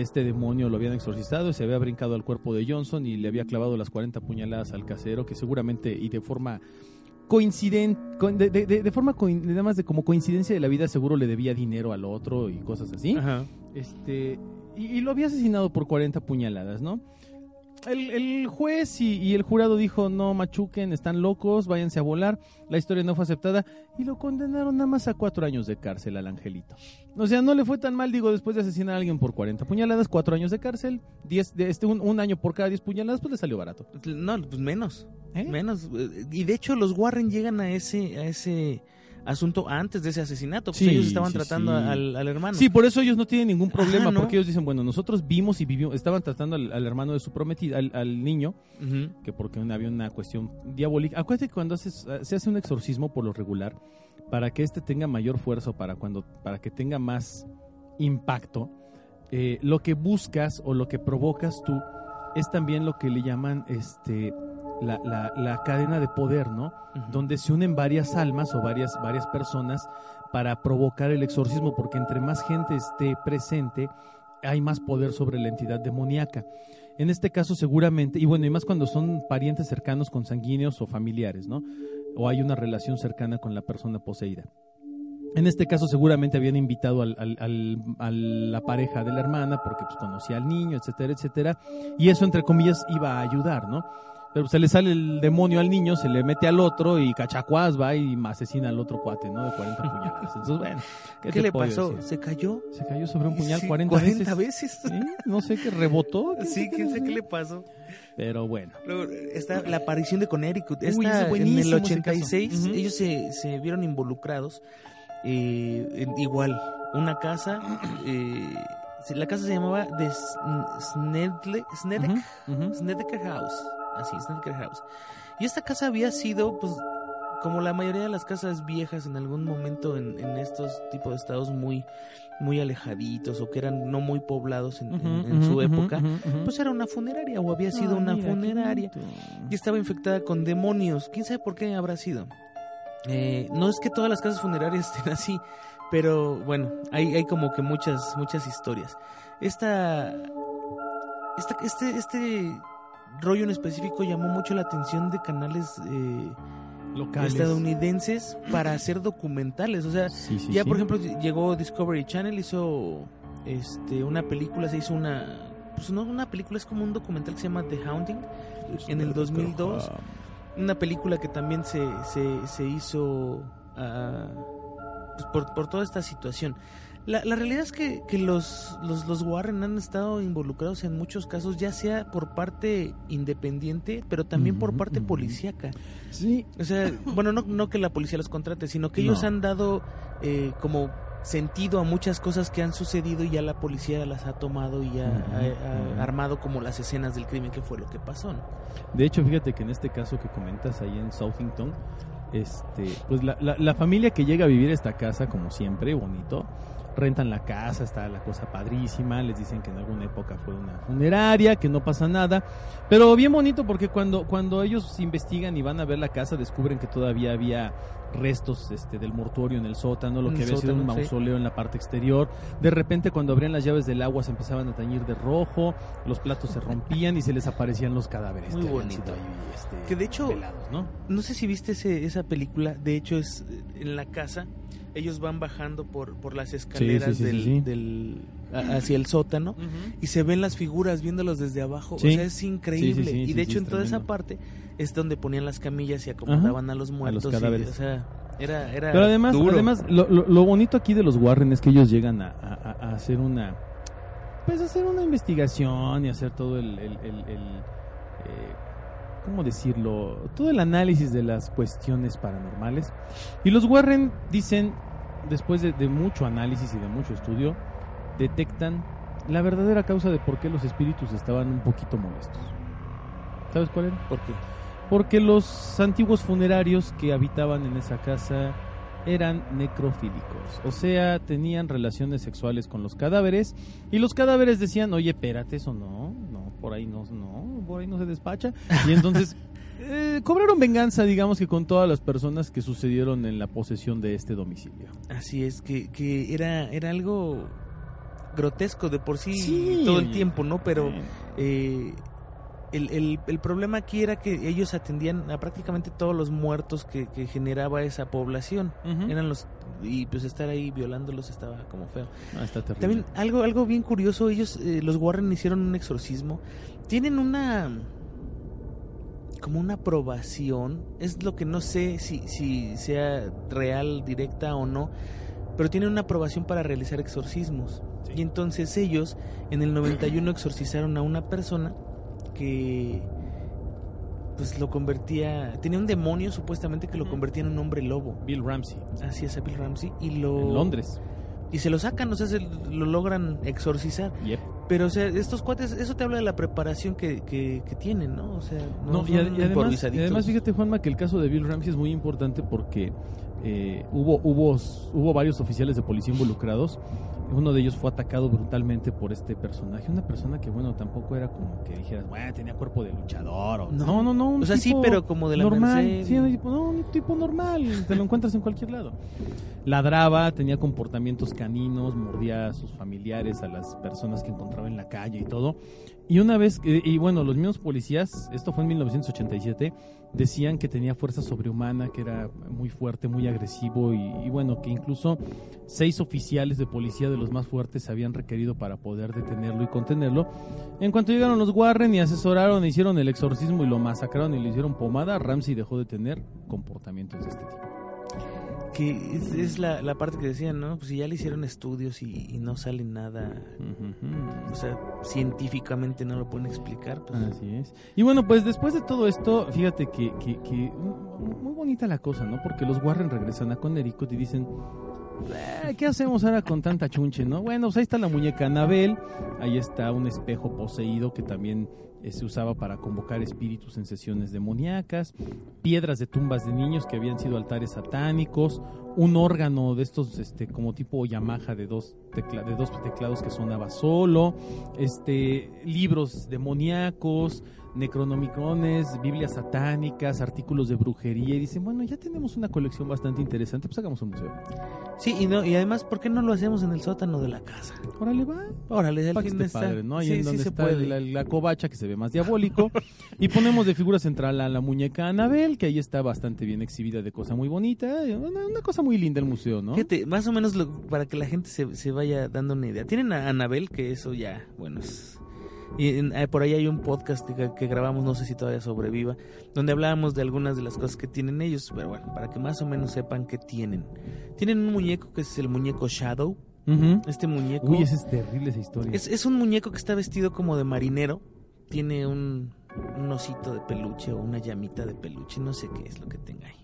este demonio lo habían exorcizado y se había brincado al cuerpo de Johnson y le había clavado las 40 puñaladas al casero, que seguramente y de forma coincidente, de, de- forma nada más de como coincidencia de la vida, seguro le debía dinero al otro y cosas así. Ajá. Este, y, y lo había asesinado por 40 puñaladas, ¿no? El, el juez y, y el jurado dijo, no machuquen, están locos, váyanse a volar. La historia no fue aceptada y lo condenaron nada más a cuatro años de cárcel al angelito. O sea, no le fue tan mal, digo, después de asesinar a alguien por 40 puñaladas, cuatro años de cárcel, diez, de este, un, un año por cada 10 puñaladas, pues le salió barato. No, pues menos. ¿Eh? Menos. eh, Y de hecho los Warren llegan a ese, a ese, asunto antes de ese asesinato. Pues Sí, ellos estaban sí, tratando sí. Al, al hermano. Sí, por eso ellos no tienen ningún problema, Ajá, ¿no? porque ellos dicen, bueno, nosotros vimos y vivimos, estaban tratando al, al hermano de su prometida, al, al niño, que porque había una cuestión diabólica. Acuérdate que cuando haces, se hace un exorcismo por lo regular, para que este tenga mayor fuerza para, cuando, para que tenga más impacto, eh, lo que buscas o lo que provocas tú es también lo que le llaman este, la, la- la cadena de poder, ¿no? Donde se unen varias almas o varias, varias personas para provocar el exorcismo, porque entre más gente esté presente, hay más poder sobre la entidad demoníaca. En este caso seguramente, y bueno, y más cuando son parientes cercanos, consanguíneos o familiares, ¿no? O hay una relación cercana con la persona poseída. En este caso seguramente habían invitado al- al- al- a la pareja de la hermana porque pues, conocía al niño, etcétera, etcétera. Y eso, entre comillas, iba a ayudar, ¿no? Pero se le sale el demonio al niño, se le mete al otro y cachacuás va y asesina al otro cuate, ¿no? De 40 puñaladas. Entonces, bueno, ¿qué, ¿Qué le pasó? decir? ¿Se cayó? Se cayó sobre un puñal Sí, 40, veces. veces. Sí, No sé qué rebotó. Sí, quién sabe qué le pasó. Pero bueno. Luego está la aparición de Connecticut. Uy, ese es en el ese 86, caso. Ujú. ellos se, se vieron involucrados. eh, en- igual, una casa. eh, la casa se llamaba The Sn- Snedle, Snedek, Ujú, ujú. Snedeker House. Así, Snedeker House. Y esta casa había sido, pues, como la mayoría de las casas viejas en algún momento en, en estos tipos de estados muy, muy alejaditos o que eran no muy poblados en, en- Ujú, en su ujú, época, ujú, ujú. pues era una funeraria o había sido Ah, una mira, funeraria y estaba infectada con demonios. ¿Quién sabe por qué habrá sido? Eh, no es que todas las casas funerarias estén así, pero bueno, hay, hay como que muchas, muchas historias. Esta, esta, este, este rollo en específico llamó mucho la atención de canales eh, Locales. estadounidenses para hacer documentales. O sea, Sí, sí, ya sí. por ejemplo llegó Discovery Channel, hizo este una película, se hizo una... Pues no una película, es como un documental que se llama The Haunting en el 2002. una película que también se, se, se hizo ah, pues por, por toda esta situación. La, la realidad es que, que los, los, los Warren han estado involucrados en muchos casos, ya sea por parte independiente, pero también por parte ujú. policíaca. Sí, O sea, bueno, no, no que la policía los contrate, sino que ellos han dado eh, como sentido a muchas cosas que han sucedido y ya la policía las ha tomado y ya ha, armado como las escenas del crimen que fue lo que pasó. ¿no? De hecho, fíjate que en este caso que comentas ahí en Southington, este, pues la, la- la familia que llega a vivir esta casa, como siempre, bonito, rentan la casa, está la cosa padrísima, les dicen que en alguna época fue una funeraria, que no pasa nada, pero bien bonito porque cuando, cuando ellos investigan y van a ver la casa, descubren que todavía había restos este, del mortuorio en el sótano, lo que el había sido un sí. mausoleo en la parte exterior. De repente, cuando abrían las llaves del agua, se empezaban a tañir de rojo, los platos se rompían y se les aparecían los cadáveres. Muy que bonito. ahí, este, Que de hecho- velados, ¿no? No sé si viste ese- esa película, de hecho es eh, en la casa, ellos van bajando por, por las escaleras sí, sí, del, sí. del- a- hacia el sótano y se ven las figuras viéndolos desde abajo, Sí. o sea, es increíble. Sí, sí, sí, y de sí, hecho en toda esa parte es donde ponían las camillas y acomodaban a los muertos. y, cadáveres. o sea, era, era Pero además, duro. además lo, lo- lo bonito aquí de los Warren es que ellos llegan a, a- a hacer una, pues hacer una investigación y hacer todo el, el, el- el, eh, ¿cómo decirlo? Todo el análisis de las cuestiones paranormales. Y los Warren dicen, después de, de mucho análisis y de mucho estudio, detectan la verdadera causa de por qué los espíritus estaban un poquito molestos. ¿Sabes cuál era? ¿Por qué? Porque los antiguos funerarios que habitaban en esa casa eran necrofílicos, o sea, tenían relaciones sexuales con los cadáveres y los cadáveres decían, oye, espérate, eso no, no, por ahí no, no, por ahí no se despacha. Y entonces eh, cobraron venganza, digamos que con todas las personas que sucedieron en la posesión de este domicilio. Así es, que, que era, era algo grotesco de por sí, Sí. todo el tiempo, ¿no? Pero... Eh, eh, el, el, el problema aquí era que ellos atendían a prácticamente todos los muertos que, que generaba esa población. Eran los y pues estar ahí violándolos estaba como feo. Ah, está terrible. También algo algo bien curioso, ellos eh, los Warren hicieron un exorcismo. Tienen una como una aprobación, es lo que no sé si si sea real directa o no, pero tienen una aprobación para realizar exorcismos. Sí. Y entonces ellos en el 91 exorcizaron a una persona que pues lo convertía, tenía un demonio supuestamente que lo convertía en un hombre lobo. Bill Ramsey, Así es, a Bill Ramsey. Y lo... en Londres. Y se lo sacan, o sea, se lo logran exorcizar. Yep. Pero, o sea, estos cuates, eso te habla de la preparación que, que, que tienen, ¿no? O sea, no, No, y, ad- y además, y además, fíjate, Juanma, que el caso de Bill Ramsey es muy importante porque eh, hubo, hubo, hubo varios oficiales de policía involucrados. Uno de ellos fue atacado brutalmente por este personaje. Una persona que, bueno, tampoco era como que dijeras, bueno, tenía cuerpo de luchador. O... No. No, no, no. un O sea, sí, pero como de la normal. Merced. Sí, un tipo, no, un tipo normal. Te lo encuentras en cualquier lado. Ladraba, tenía comportamientos caninos, mordía a sus familiares, a las personas que encontraba en la calle y todo. Y una vez, y bueno, los mismos policías, esto fue en 1987, decían que tenía fuerza sobrehumana, que era muy fuerte, muy agresivo y, bueno, que incluso seis oficiales de policía de los más fuertes se habían requerido para poder detenerlo y contenerlo. En cuanto llegaron los Warren y asesoraron, hicieron el exorcismo y lo masacraron y le hicieron pomada, Ramsey dejó de tener comportamientos de este tipo. Que es, es la, la parte que decían, ¿no? Pues si ya le hicieron estudios y, y no sale nada, o sea, científicamente no lo pueden explicar, pues... Así es. Y bueno, pues después de todo esto, fíjate que, que, que muy bonita la cosa, ¿no? Porque los Warren regresan a Connecticut y dicen, "Eh, ¿qué hacemos ahora con tanta chunche, no? Bueno, pues ahí está la muñeca Anabel, ahí está un espejo poseído que también se usaba para convocar espíritus en sesiones demoníacas, piedras de tumbas de niños que habían sido altares satánicos, un órgano de estos este como tipo Yamaha de dos tecla- de dos teclados que sonaba solo, este libros demoníacos, necronomicones, biblias satánicas, artículos de brujería y dicen, bueno, ya tenemos una colección bastante interesante, pues hagamos un museo. Sí, y, no, y además, ¿por qué no lo hacemos en el sótano de la casa? Órale, va. Órale, esté está... padre, ¿no? Ahí sí, en sí donde se está puede. la, la covacha que se ve más diabólico. y ponemos de figura central a la muñeca Anabel, que ahí está bastante bien exhibida de cosa muy bonita. Una, una cosa muy linda el museo, ¿no? Fíjate, más o menos lo- para que la gente se, se vaya dando una idea. Tienen a Anabel, que eso ya, bueno, es... Y en- eh, por ahí hay un podcast que, que grabamos, no sé si todavía sobreviva, donde hablábamos de algunas de las cosas que tienen ellos, pero bueno, para que más o menos sepan qué tienen. Tienen un muñeco que es el muñeco Shadow. Este muñeco Uy, esa es terrible esa historia. es, es un muñeco que está vestido como de marinero. Tiene un, un osito de peluche o una llamita de peluche, no sé qué es lo que tenga ahí.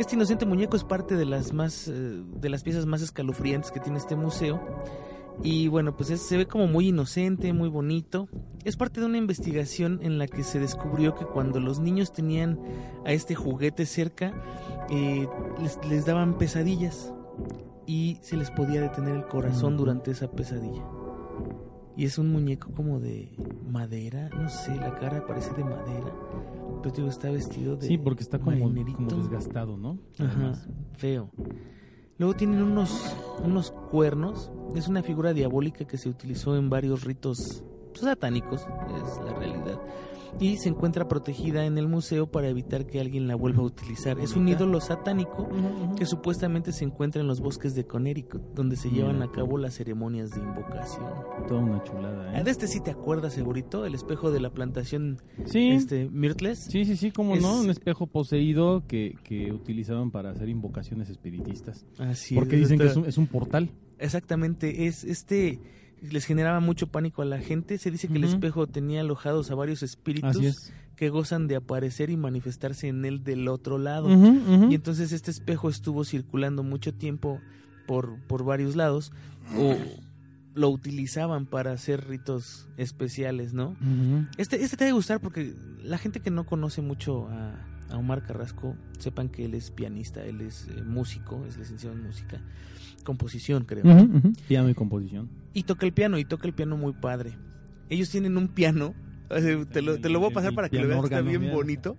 Este inocente muñeco es parte de las más eh, de las piezas más escalofriantes que tiene este museo. Y bueno, pues es- se ve como muy inocente, muy bonito. Es parte de una investigación en la que se descubrió que cuando los niños tenían a este juguete cerca, eh, les, les daban pesadillas y se les podía detener el corazón durante esa pesadilla. Y es un muñeco como de madera, no sé, la cara parece de madera. Pero digo, está vestido de. Sí, porque está como, como desgastado, ¿no? Ajá, feo. Luego tienen unos, unos cuernos. Es una figura diabólica que se utilizó en varios ritos satánicos, es la realidad. Y se encuentra protegida en el museo para evitar que alguien la vuelva a utilizar. Es un ídolo satánico que supuestamente se encuentra en los bosques de Connecticut, donde se llevan a cabo las ceremonias de invocación. Toda una chulada, Ah, ¿eh? De este sí te acuerdas, segurito, el espejo de la plantación Sí, este, Myrtles. sí, sí, sí, como Es- no, un espejo poseído que, que utilizaban para hacer invocaciones espiritistas. Así Porque es, dicen que es un, es un portal. Exactamente, es este les generaba mucho pánico a la gente. Se dice que el espejo tenía alojados a varios espíritus es. que gozan de aparecer y manifestarse en él del otro lado. Y entonces este espejo estuvo circulando mucho tiempo por, por varios lados o lo utilizaban para hacer ritos especiales, ¿no? Este, este te debe gustar porque la gente que no conoce mucho a, a Omar Carrasco, sepan que él es pianista, él es eh, músico, es licenciado en música, composición creo. Piano y composición. Y toca el piano, y toca el piano muy padre. Ellos tienen un piano, te lo, te lo voy a pasar El para que lo piano veas, está bien mira. bonito.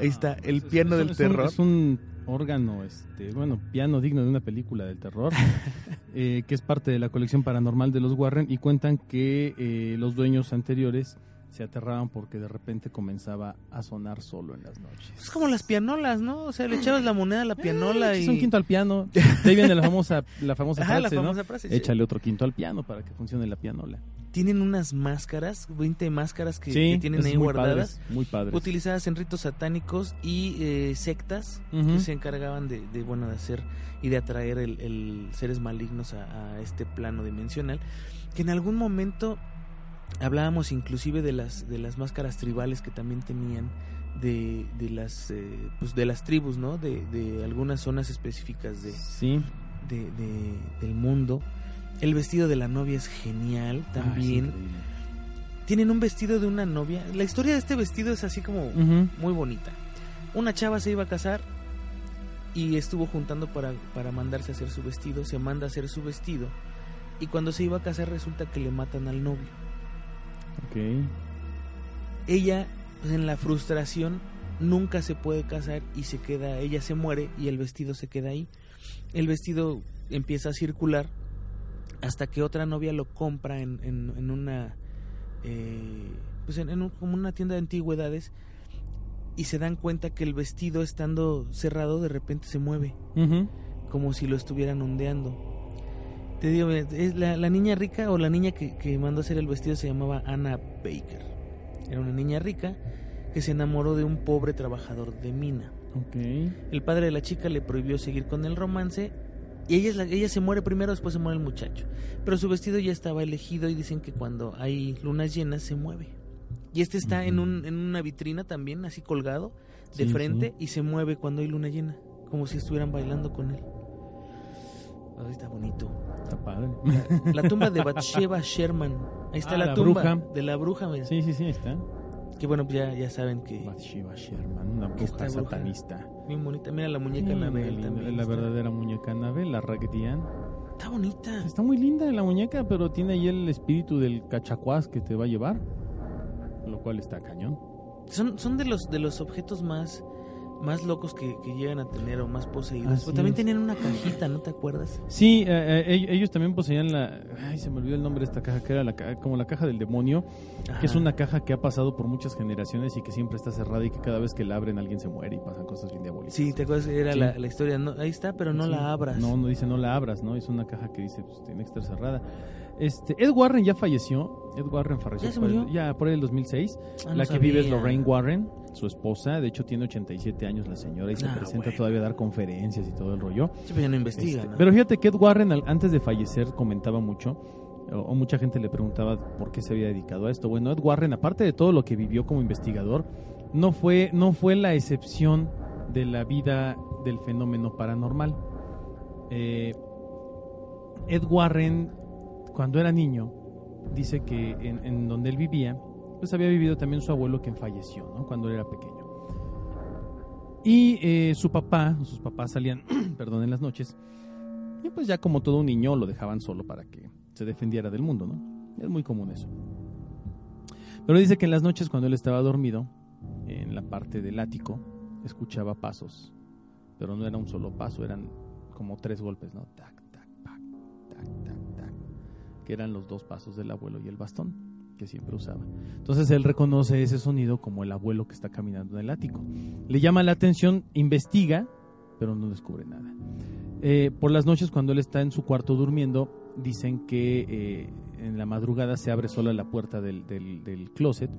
Ahí está, el Es- piano es- del es un- terror. Es un órgano, este, bueno, piano digno de una película del terror, eh, que es parte de la colección paranormal de los Warren y cuentan que eh, los dueños anteriores se aterraban porque de repente comenzaba a sonar solo en las noches. Es como las pianolas, ¿no? O sea, le echabas la moneda a la pianola Eh, y... es un quinto al piano. De ahí viene la famosa, la famosa Ajá, la frase, ¿no? famosa frase. sí. Échale otro quinto al piano para que funcione la pianola. Tienen unas máscaras, 20 máscaras que, sí, que tienen ahí muy guardadas. padres, muy padres. utilizadas en ritos satánicos y eh, sectas que se encargaban de, de, bueno de hacer y de atraer el, el seres malignos a, a este plano dimensional que en algún momento hablábamos inclusive de las de las máscaras tribales que también tenían de, de las eh, pues de las tribus, ¿no? De, de algunas zonas específicas de, Sí. de, de- del mundo. El vestido de la novia es genial Ah, es también. Tienen un vestido de una novia. La historia de este vestido es así como muy bonita. Una chava se iba a casar y estuvo juntando para, para mandarse a hacer su vestido. Se manda a hacer su vestido. Y cuando se iba a casar resulta que le matan al novio. Ok. Ella, pues, en la frustración, nunca se puede casar y se queda, ella se muere y el vestido se queda ahí. El vestido empieza a circular hasta que otra novia lo compra en, en- en una, eh, pues en, en un- como una tienda de antigüedades y se dan cuenta que el vestido estando cerrado de repente se mueve como si lo estuvieran ondeando. Te digo, es la, la niña rica o la niña que, que mandó a hacer el vestido se llamaba Anna Baker. Era una niña rica que se enamoró de un pobre trabajador de mina. El padre de la chica le prohibió seguir con el romance y ella, es la- ella se muere primero, después se muere el muchacho. Pero su vestido ya estaba elegido y dicen que cuando hay lunas llenas se mueve. Y este está en, un, en una vitrina también, así colgado, de Sí, frente, y se mueve cuando hay luna llena, como si estuvieran bailando con él. Ay, está bonito. Está padre. La tumba de Bathsheba Sherman. Ahí está Ah, la, la tumba bruja. de la bruja. mira. Sí, sí, sí, está. Que bueno, pues ya, ya saben que Bathsheba Sherman, una bruja satanista. bien bonita. Mira la muñeca Sí, Anabel también. la está- verdadera muñeca Anabel, la Ragdian. Está bonita. Está muy linda la muñeca, pero tiene ahí el espíritu del cachacuás que te va a llevar. Lo cual está cañón. Son, son de los de los objetos más más locos que, que llegan a tener o más poseídos. Así Pero también es. tenían una cajita, ¿no te acuerdas? Sí, eh, eh, ell- ellos también poseían la... Ay, se me olvidó el nombre de esta caja, que era la, como la caja del demonio, que es una caja que ha pasado por muchas generaciones y que siempre está cerrada y que cada vez que la abren alguien se muere y pasan cosas bien diabólicas. Sí, ¿te acuerdas? Era Sí. la, la historia. No, ahí está, pero no Sí. la abras. No, no dice no la abras, ¿no? Es una caja que dice, pues tiene que estar cerrada. Este, Ed Warren ya falleció. Ed Warren falleció ¿Ya se por el- ya por el 2006. Ah, no la que vive es sabía. Lorraine Warren, su esposa. De hecho, tiene 87 años la señora y se Ah, presenta bueno. todavía a dar conferencias y todo el rollo. Sí, pero ya no investiga, Este, ¿no? Pero fíjate que Ed Warren antes de fallecer comentaba mucho, o, o mucha gente le preguntaba por qué se había dedicado a esto. Bueno, Ed Warren, aparte de todo lo que vivió como investigador, no fue, no fue la excepción de la vida del fenómeno paranormal. Eh, Ed Warren, cuando era niño, dice que en, en donde él vivía, pues había vivido también su abuelo quien falleció, ¿no? Cuando él era pequeño. Y eh, su papá, sus papás salían, perdón, en las noches, y pues ya como todo un niño lo dejaban solo para que se defendiera del mundo, ¿no? Es muy común eso. Pero dice que en las noches cuando él estaba dormido, en la parte del ático, escuchaba pasos, pero no era un solo paso, eran como tres golpes, ¿no? Tac, tac, pac, tac, tac, tac, que eran los dos pasos del abuelo y el bastón que siempre usaba. Entonces él reconoce ese sonido como el abuelo que está caminando en el ático. Le llama la atención, investiga, pero no descubre nada. Eh, por las noches cuando él está en su cuarto durmiendo, dicen que eh, en la madrugada se abre sola la puerta del, del- closet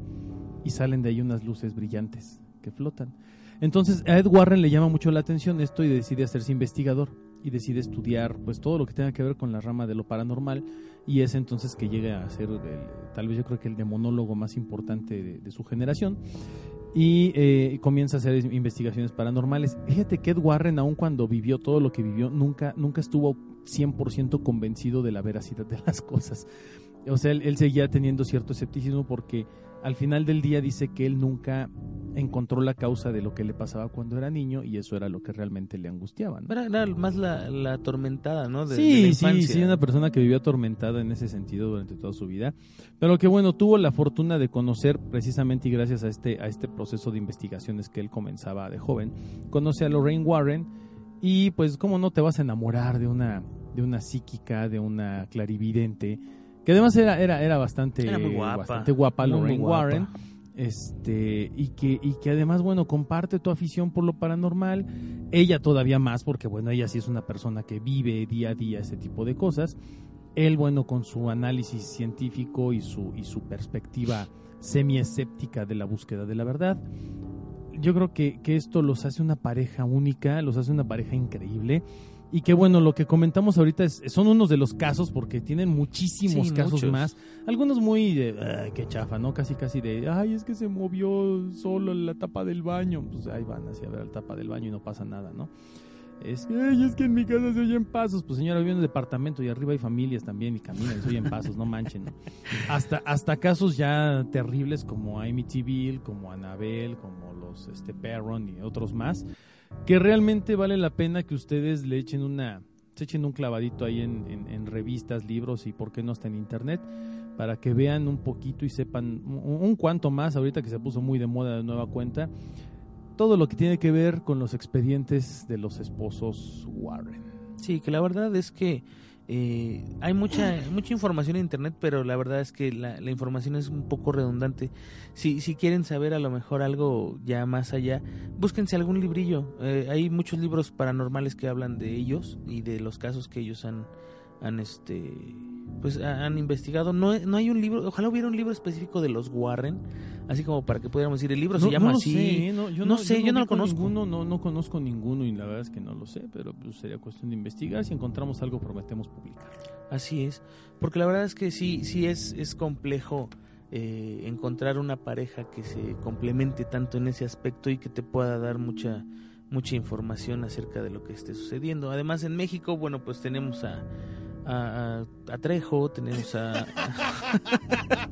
y salen de ahí unas luces brillantes que flotan. Entonces a Ed Warren le llama mucho la atención esto y decide hacerse investigador y decide estudiar pues todo lo que tenga que ver con la rama de lo paranormal y es entonces que llega a ser el- tal vez yo creo que el demonólogo más importante de, su generación y eh, comienza a hacer investigaciones paranormales. Fíjate que Ed Warren, aun cuando vivió todo lo que vivió, nunca, nunca estuvo 100% convencido de la veracidad de las cosas. O sea, él seguía teniendo cierto escepticismo porque al final del día dice que él nunca encontró la causa de lo que le pasaba cuando era niño y eso era lo que realmente le angustiaba. ¿no? Era, era más la, la atormentada, ¿no? De, de sí, la sí, sí, una persona que vivió atormentada en ese sentido durante toda su vida, pero que bueno, tuvo la fortuna de conocer precisamente y gracias a este, a este proceso de investigaciones que él comenzaba de joven, conoce a Lorraine Warren y pues cómo no te vas a enamorar de una, de una psíquica, de una clarividente, que además era, era, era bastante, Era muy guapa. bastante guapa Muy, muy Lorraine guapa. Warren este y que y que además bueno comparte tu afición por lo paranormal ella todavía más porque bueno ella sí es una persona que vive día a día ese tipo de cosas él bueno con su análisis científico y su y su perspectiva semi escéptica de la búsqueda de la verdad yo creo que, que esto los hace una pareja única los hace una pareja increíble Y que bueno, lo que comentamos ahorita es, son unos de los casos porque tienen muchísimos Sí, casos muchos. más. Algunos muy de, "Ay, qué chafa, ¿no? Casi, casi de, ay, es que se movió solo la tapa del baño. Pues ahí van hacia ver la tapa del baño y no pasa nada, ¿no? Es que, "Ay, es que en mi casa se oyen pasos. Pues señora, vive en un departamento y arriba hay familias también y caminan y se oyen pasos, no manchen. ¿no? Hasta, hasta casos ya terribles como Amityville, como Annabelle, como los este, Perron y otros más, que realmente vale la pena que ustedes le echen una, se echen un clavadito ahí en, revistas, libros y por qué no está en internet, para que vean un poquito y sepan un, un cuanto más, ahorita que se puso muy de moda de nueva cuenta, todo lo que tiene que ver con los expedientes de los esposos Warren. Sí, que la verdad es que eh, hay mucha mucha información en internet, pero la verdad es que la, la información es un poco redundante. Si, si quieren saber a lo mejor algo ya más allá, búsquense algún librillo. Eh, hay muchos libros paranormales que hablan de ellos y de los casos que ellos han, han este pues ha- han investigado. No, no hay un libro, ojalá hubiera un libro específico de los Warren, así como para que pudiéramos decir, el libro se llama no así. sé, ¿eh? no, yo No sé, yo no lo conozco. Ninguno, no, no conozco ninguno y la verdad es que no lo sé, pero pues, sería cuestión de investigar. Si encontramos algo, prometemos publicar. Así es, porque la verdad es que sí, sí es, es complejo eh, encontrar una pareja que se complemente tanto en ese aspecto y que te pueda dar mucha mucha información acerca de lo que esté sucediendo. Además en México, bueno, pues tenemos a a, a- a Trejo, tenemos a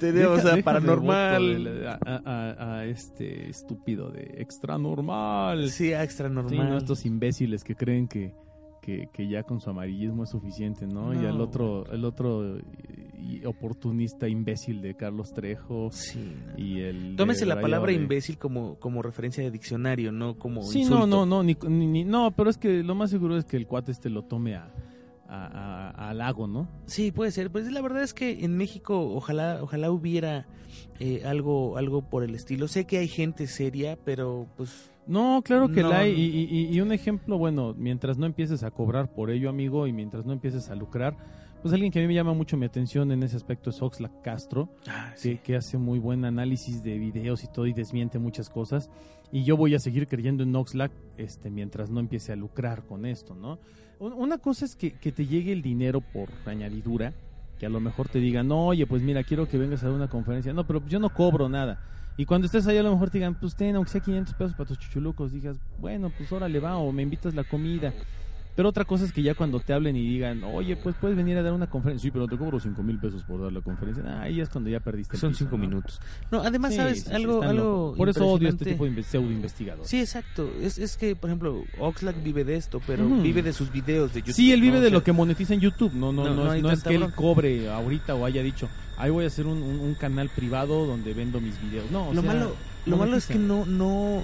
tenemos Deja- a Paranormal, de a, a- a este estúpido de extra normal. sí, a Extra Sí, ¿no? Normal. estos imbéciles que creen que, que, que ya con su amarillismo es suficiente, ¿no? Y No. al otro, el otro y oportunista imbécil de Carlos Trejo Sí. y el... Tómese la palabra de- imbécil como, como referencia de diccionario, no como Sí, insulto. no, no, no, ni- ni- no, pero es que lo más seguro es que el cuate este lo tome a, a, a- a halago, ¿no? Sí, puede ser. Pues la verdad es que en México ojalá ojalá hubiera eh, algo algo por el estilo. Sé que hay gente seria, pero pues No, claro que No. la hay. Y, y- y un ejemplo, bueno, mientras no empieces a cobrar por ello, amigo, y mientras no empieces a lucrar, pues alguien que a mí me llama mucho mi atención en ese aspecto es Oxlack Castro, que, que hace muy buen análisis de videos y todo y desmiente muchas cosas. Y yo voy a seguir creyendo en Oxlack este, mientras no empiece a lucrar con esto, ¿no? Un- Una cosa es que, que te llegue el dinero por añadidura, que a lo mejor te digan, no, oye, pues mira, quiero que vengas a una conferencia. No, pero yo no cobro nada. Y cuando estés ahí a lo mejor te digan, pues ten, aunque sea 500 pesos para tus chuchulucos, digas, bueno, pues órale va, o me invitas la comida. Pero otra cosa es que ya cuando te hablen y digan, oye, pues puedes venir a dar una conferencia. Sí, pero te cobro 5 mil pesos por dar la conferencia. Ah, ahí es cuando ya perdiste el son piso, cinco ¿no? minutos. No, además Sí, sabes sí, algo algo. Por eso odio este tipo de inve- pseudo investigadores. Sí, exacto. Es, es que, por ejemplo, Oxlack vive de esto, pero vive de sus videos de YouTube. Sí, él vive de lo que monetiza en YouTube. No, no, No, no, no es, que él bronca. cobre ahorita o haya dicho, ahí voy a hacer un, un- un canal privado donde vendo mis videos. No, o lo sea, malo, lo malo es que no, no,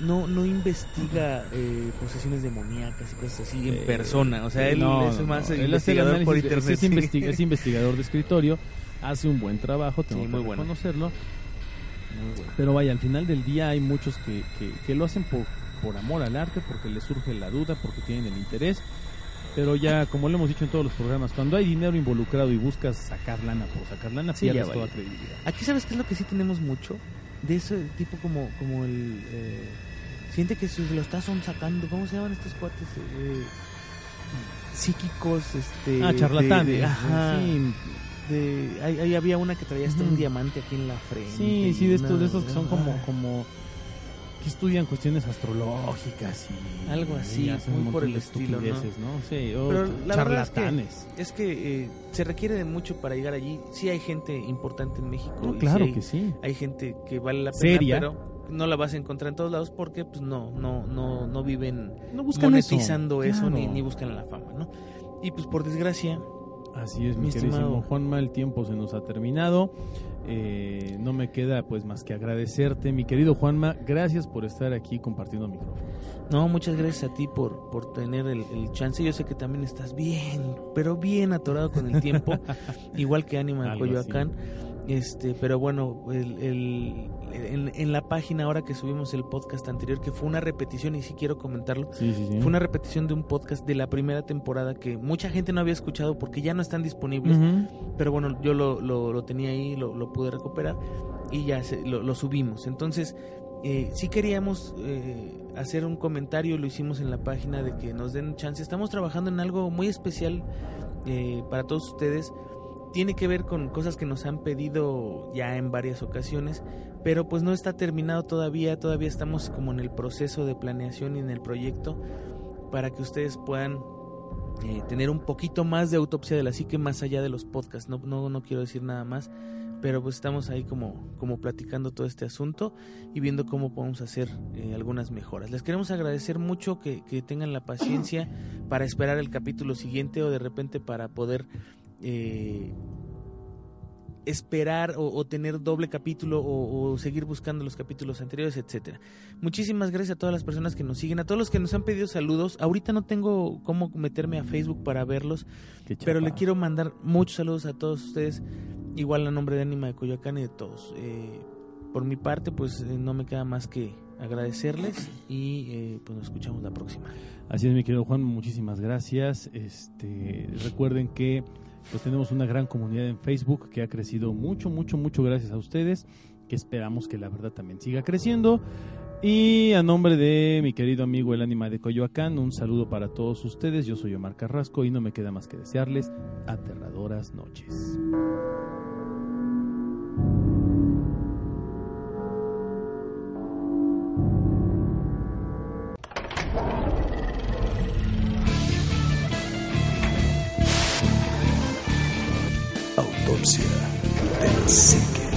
no, no investiga eh, posesiones demoníacas y cosas así en Eh, persona. O sea, él no, es más no. Investigador por internet. Es, investi- sí. es investigador de escritorio, hace un buen trabajo, tengo Sí, que bueno. reconocerlo. Muy bueno. Pero vaya, al final del día hay muchos que, que, que lo hacen por, por amor al arte, porque les surge la duda, porque tienen el interés. Pero ya, como lo hemos dicho en todos los programas, cuando hay dinero involucrado y buscas sacar lana por sacar lana, Sí, ya pierdes toda credibilidad. Aquí sabes qué es lo que sí tenemos mucho de ese tipo como como el eh, siente que se lo está sacando cómo se llaman estos cuates Eh, psíquicos este ah, charlatanes. de- de- ajá, Sí, de- ahí, ahí había una que traía hasta un diamante aquí en la frente Sí, sí, de estos, de estos que son como, como que estudian cuestiones astrológicas y Algo así, y muy por el estilo, ¿no? ¿no? Sí, Pero la verdad es que- charlatanes. es que eh, se requiere de mucho para llegar allí sí hay gente importante en México No, y claro sí hay, que sí. hay gente que vale la pena Seria. pero no la vas a encontrar en todos lados porque pues no no no no viven No monetizando eso, claro. ni, ni buscan la fama, ¿no? Y pues por desgracia, Así es, mi, Mi queridísimo. Juanma, el tiempo se nos ha terminado. Eh, no me queda pues más que agradecerte, mi querido Juanma. Gracias por estar aquí compartiendo micrófonos. no, muchas gracias a ti por, por tener el, el chance. Yo sé que también estás bien, pero bien atorado con el tiempo, igual que Anima de Algo Coyoacán. Este, pero bueno, el, el- en, en la página ahora que subimos el podcast anterior, que fue una repetición, y sí quiero comentarlo, Sí, sí, sí. fue una repetición de un podcast de la primera temporada que mucha gente no había escuchado porque ya no están disponibles. Pero bueno, yo lo, lo, lo tenía ahí, lo, lo pude recuperar y ya se- lo, lo subimos. Entonces, Eh, sí queríamos eh, hacer un comentario, lo hicimos en la página de que nos den chance. Estamos trabajando en algo muy especial eh, para todos ustedes. Tiene que ver con cosas que nos han pedido ya en varias ocasiones, pero pues no está terminado todavía. Todavía estamos como en el proceso de planeación y en el proyecto para que ustedes puedan eh, tener un poquito más de autopsia de la psique más allá de los podcasts. No, no, no quiero decir nada más, pero pues estamos ahí como, como platicando todo este asunto y viendo cómo podemos hacer eh, algunas mejoras. Les queremos agradecer mucho que, que, tengan la paciencia para esperar el capítulo siguiente o de repente para poder eh, esperar o, o, tener doble capítulo o, o, seguir buscando los capítulos anteriores, etcétera. Muchísimas gracias a todas las personas que nos siguen, a todos los que nos han pedido saludos. Ahorita no tengo cómo meterme a Facebook para verlos, pero le quiero mandar muchos saludos a todos ustedes, igual a nombre de Anima de Coyoacán y de todos. Eh, por mi parte, pues eh, no me queda más que agradecerles y eh, pues nos escuchamos la próxima. Así es, mi querido Juan, muchísimas gracias. Este, recuerden que pues tenemos una gran comunidad en Facebook que ha crecido mucho, mucho, mucho gracias a ustedes, que esperamos que la verdad también siga creciendo. Y a nombre de mi querido amigo el ánima de Coyoacán, un saludo para todos ustedes. Yo soy Omar Carrasco y no me queda más que desearles aterradoras noches. lips here. Then sink it.